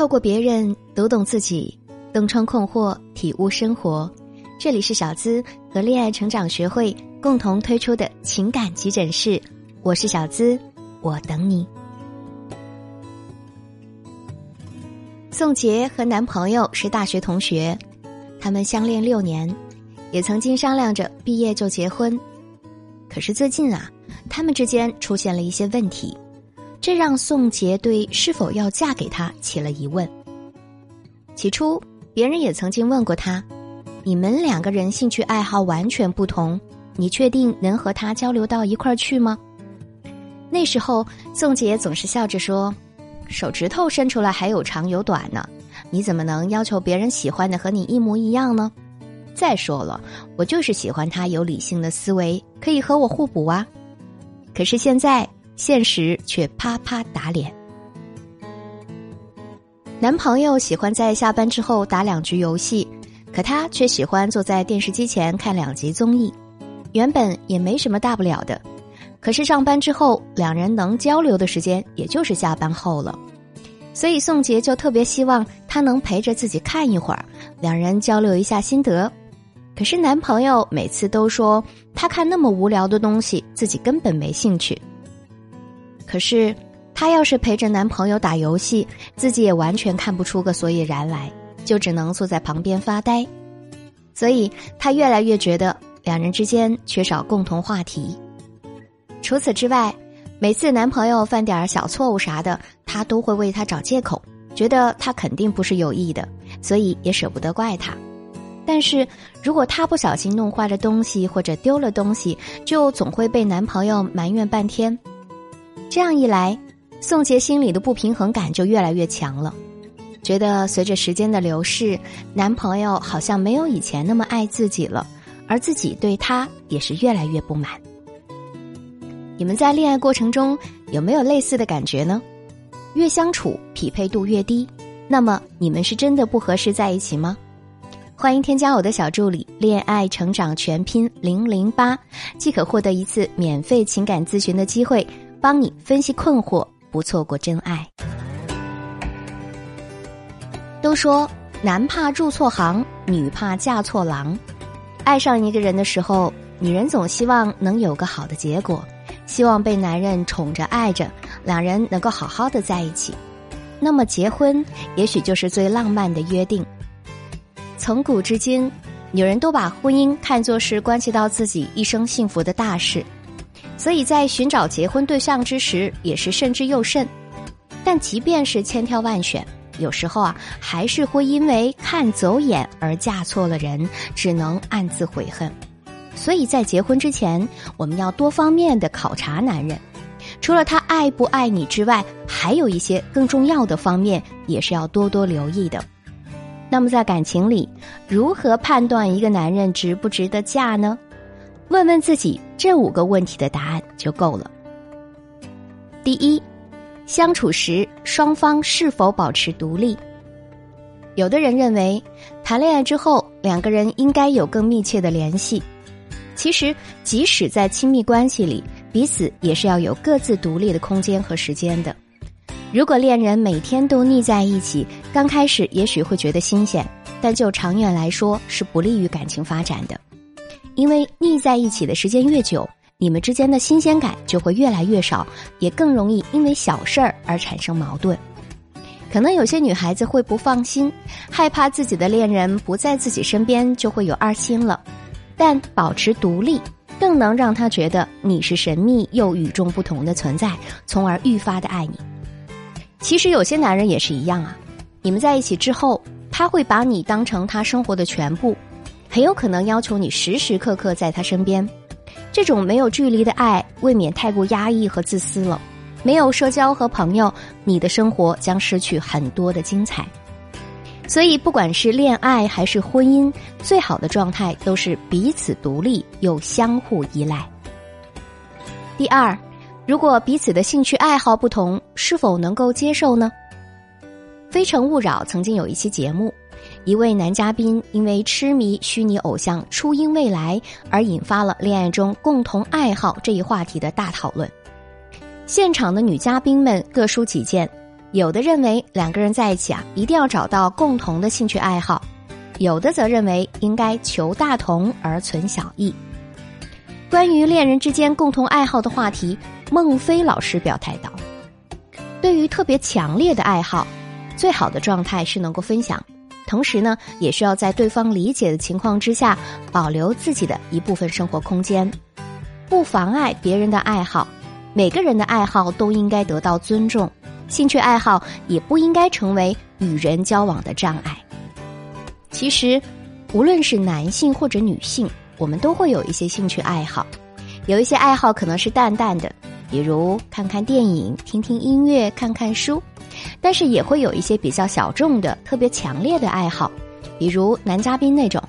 透过别人读懂自己，洞穿困惑，体悟生活。这里是小资和恋爱成长学会共同推出的情感急诊室，我是小资，我等你。宋杰和男朋友是大学同学，他们相恋六年，也曾经商量着毕业就结婚。可是最近啊，他们之间出现了一些问题。这让宋杰对是否要嫁给他起了疑问。起初，别人也曾经问过他：“你们两个人兴趣爱好完全不同，你确定能和他交流到一块儿去吗？”那时候，宋杰总是笑着说：“手指头伸出来还有长有短呢，你怎么能要求别人喜欢的和你一模一样呢？再说了，我就是喜欢他有理性的思维，可以和我互补啊。”可是现在。现实却啪啪打脸。男朋友喜欢在下班之后打两局游戏，可他却喜欢坐在电视机前看两集综艺。原本也没什么大不了的，可是上班之后，两人能交流的时间也就是下班后了。所以宋杰就特别希望他能陪着自己看一会儿，两人交流一下心得。可是男朋友每次都说他看那么无聊的东西，自己根本没兴趣。可是，她要是陪着男朋友打游戏，自己也完全看不出个所以然来，就只能坐在旁边发呆。所以，她越来越觉得两人之间缺少共同话题。除此之外，每次男朋友犯点小错误啥的，她都会为他找借口，觉得他肯定不是有意的，所以也舍不得怪他。但是如果她不小心弄坏了东西或者丢了东西，就总会被男朋友埋怨半天。这样一来，宋杰心里的不平衡感就越来越强了，觉得随着时间的流逝，男朋友好像没有以前那么爱自己了，而自己对他也是越来越不满。你们在恋爱过程中有没有类似的感觉呢？越相处匹配度越低，那么你们是真的不合适在一起吗？欢迎添加我的小助理“恋爱成长全拼零零八”，即可获得一次免费情感咨询的机会。帮你分析困惑，不错过真爱。都说男怕入错行，女怕嫁错郎。爱上一个人的时候，女人总希望能有个好的结果，希望被男人宠着爱着，两人能够好好的在一起。那么结婚，也许就是最浪漫的约定。从古至今，女人都把婚姻看作是关系到自己一生幸福的大事。所以在寻找结婚对象之时，也是慎之又慎。但即便是千挑万选，有时候啊，还是会因为看走眼而嫁错了人，只能暗自悔恨。所以在结婚之前，我们要多方面的考察男人，除了他爱不爱你之外，还有一些更重要的方面也是要多多留意的。那么在感情里，如何判断一个男人值不值得嫁呢？问问自己这五个问题的答案就够了。第一，相处时双方是否保持独立？有的人认为，谈恋爱之后两个人应该有更密切的联系。其实，即使在亲密关系里，彼此也是要有各自独立的空间和时间的。如果恋人每天都腻在一起，刚开始也许会觉得新鲜，但就长远来说是不利于感情发展的。因为腻在一起的时间越久，你们之间的新鲜感就会越来越少，也更容易因为小事儿而产生矛盾。可能有些女孩子会不放心，害怕自己的恋人不在自己身边就会有二心了。但保持独立，更能让他觉得你是神秘又与众不同的存在，从而愈发的爱你。其实有些男人也是一样啊，你们在一起之后，他会把你当成他生活的全部。很有可能要求你时时刻刻在他身边，这种没有距离的爱未免太过压抑和自私了。没有社交和朋友，你的生活将失去很多的精彩。所以，不管是恋爱还是婚姻，最好的状态都是彼此独立又相互依赖。第二，如果彼此的兴趣爱好不同，是否能够接受呢？《非诚勿扰》曾经有一期节目。一位男嘉宾因为痴迷虚拟偶像初音未来而引发了恋爱中共同爱好这一话题的大讨论。现场的女嘉宾们各抒己见，有的认为两个人在一起啊，一定要找到共同的兴趣爱好；有的则认为应该求大同而存小异。关于恋人之间共同爱好的话题，孟非老师表态道：“对于特别强烈的爱好，最好的状态是能够分享，同时呢，也需要在对方理解的情况之下，保留自己的一部分生活空间，不妨碍别人的爱好。每个人的爱好都应该得到尊重，兴趣爱好也不应该成为与人交往的障碍。其实，无论是男性或者女性。”我们都会有一些兴趣爱好，有一些爱好可能是淡淡的，比如看看电影、听听音乐、看看书，但是也会有一些比较小众的、特别强烈的爱好，比如男嘉宾那种，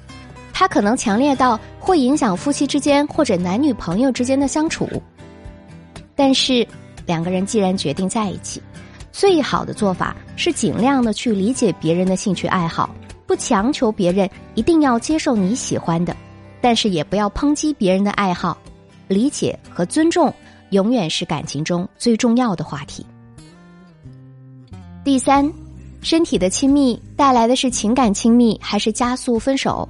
他可能强烈到会影响夫妻之间或者男女朋友之间的相处。但是两个人既然决定在一起，最好的做法是尽量的去理解别人的兴趣爱好，不强求别人一定要接受你喜欢的。但是也不要抨击别人的爱好，理解和尊重永远是感情中最重要的话题。第三，身体的亲密带来的是情感亲密还是加速分手？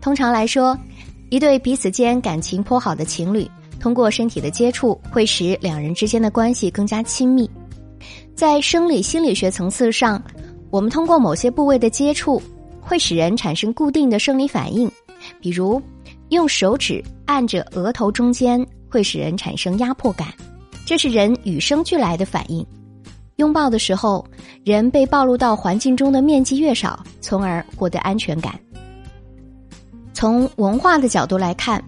通常来说，一对彼此间感情颇好的情侣，通过身体的接触会使两人之间的关系更加亲密。在生理心理学层次上，我们通过某些部位的接触，会使人产生固定的生理反应。比如，用手指按着额头中间会使人产生压迫感，这是人与生俱来的反应。拥抱的时候，人被暴露到环境中的面积越少，从而获得安全感。从文化的角度来看，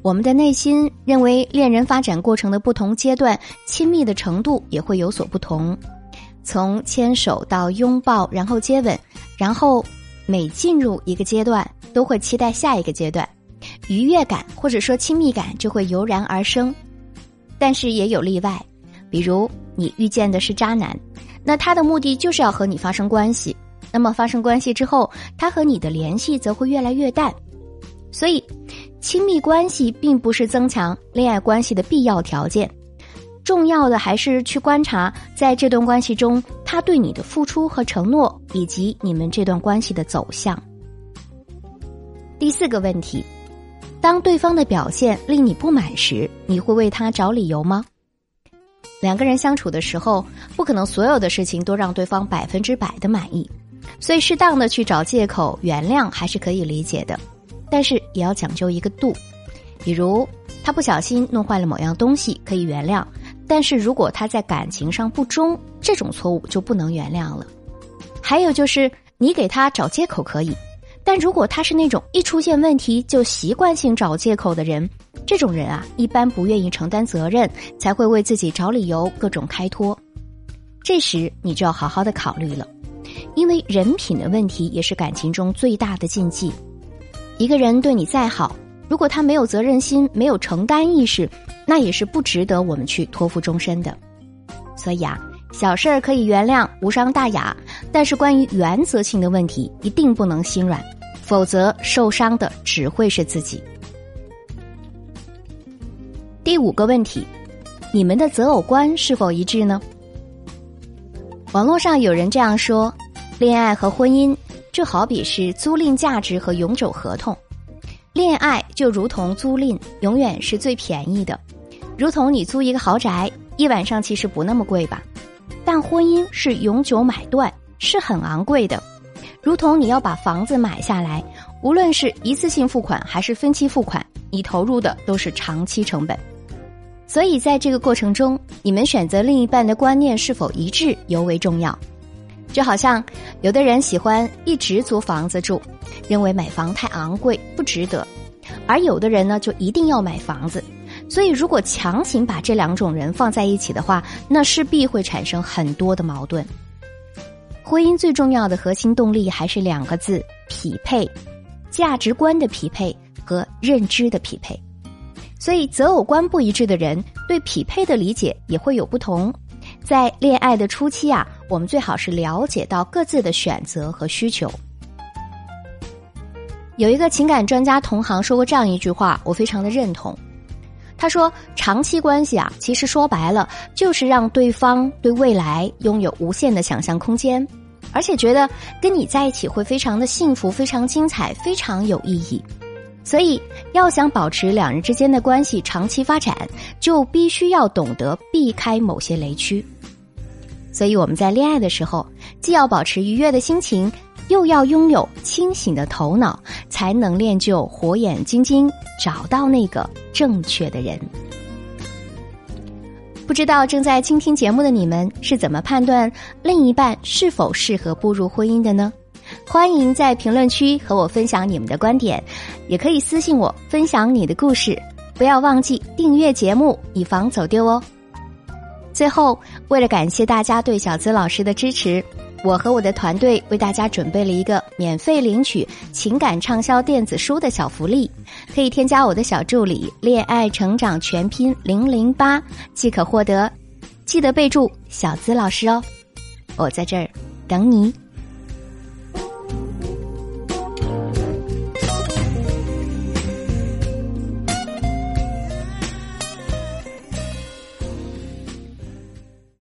我们的内心认为恋人发展过程的不同阶段，亲密的程度也会有所不同。从牵手到拥抱，然后接吻，然后每进入一个阶段。都会期待下一个阶段，愉悦感或者说亲密感就会油然而生，但是也有例外，比如你遇见的是渣男，那他的目的就是要和你发生关系，那么发生关系之后，他和你的联系则会越来越淡，所以亲密关系并不是增强恋爱关系的必要条件，重要的还是去观察在这段关系中他对你的付出和承诺，以及你们这段关系的走向。第四个问题：当对方的表现令你不满时，你会为他找理由吗？两个人相处的时候，不可能所有的事情都让对方百分之百的满意，所以适当的去找借口原谅还是可以理解的，但是也要讲究一个度。比如他不小心弄坏了某样东西，可以原谅；但是如果他在感情上不忠，这种错误就不能原谅了。还有就是你给他找借口可以。但如果他是那种一出现问题就习惯性找借口的人，这种人啊，一般不愿意承担责任，才会为自己找理由，各种开脱。这时你就要好好的考虑了，因为人品的问题也是感情中最大的禁忌。一个人对你再好，如果他没有责任心、没有承担意识，那也是不值得我们去托付终身的。所以啊，小事儿可以原谅，无伤大雅，但是关于原则性的问题，一定不能心软。否则，受伤的只会是自己。第五个问题，你们的择偶观是否一致呢？网络上有人这样说：恋爱和婚姻就好比是租赁价值和永久合同，恋爱就如同租赁，永远是最便宜的，如同你租一个豪宅，一晚上其实不那么贵吧？但婚姻是永久买断，是很昂贵的。如同你要把房子买下来，无论是一次性付款还是分期付款，你投入的都是长期成本。所以在这个过程中，你们选择另一半的观念是否一致尤为重要。就好像有的人喜欢一直租房子住，认为买房太昂贵不值得；而有的人呢，就一定要买房子。所以，如果强行把这两种人放在一起的话，那势必会产生很多的矛盾。婚姻最重要的核心动力还是两个字：匹配，价值观的匹配和认知的匹配。所以，择偶观不一致的人对匹配的理解也会有不同。在恋爱的初期啊，我们最好是了解到各自的选择和需求。有一个情感专家同行说过这样一句话，我非常的认同：他说，长期关系啊，其实说白了就是让对方对未来拥有无限的想象空间，而且觉得跟你在一起会非常的幸福、非常精彩、非常有意义。所以，要想保持两人之间的关系长期发展，就必须要懂得避开某些雷区。所以，我们在恋爱的时候，既要保持愉悦的心情，又要拥有清醒的头脑，才能练就火眼金睛，找到那个正确的人。不知道正在倾听节目的你们是怎么判断另一半是否适合步入婚姻的呢？欢迎在评论区和我分享你们的观点，也可以私信我分享你的故事。不要忘记订阅节目，以防走丢哦。最后，为了感谢大家对小资老师的支持，我和我的团队为大家准备了一个免费领取情感畅销电子书的小福利，可以添加我的小助理“恋爱成长全拼零零八”即可获得。记得备注“小资老师”哦，我在这儿等你。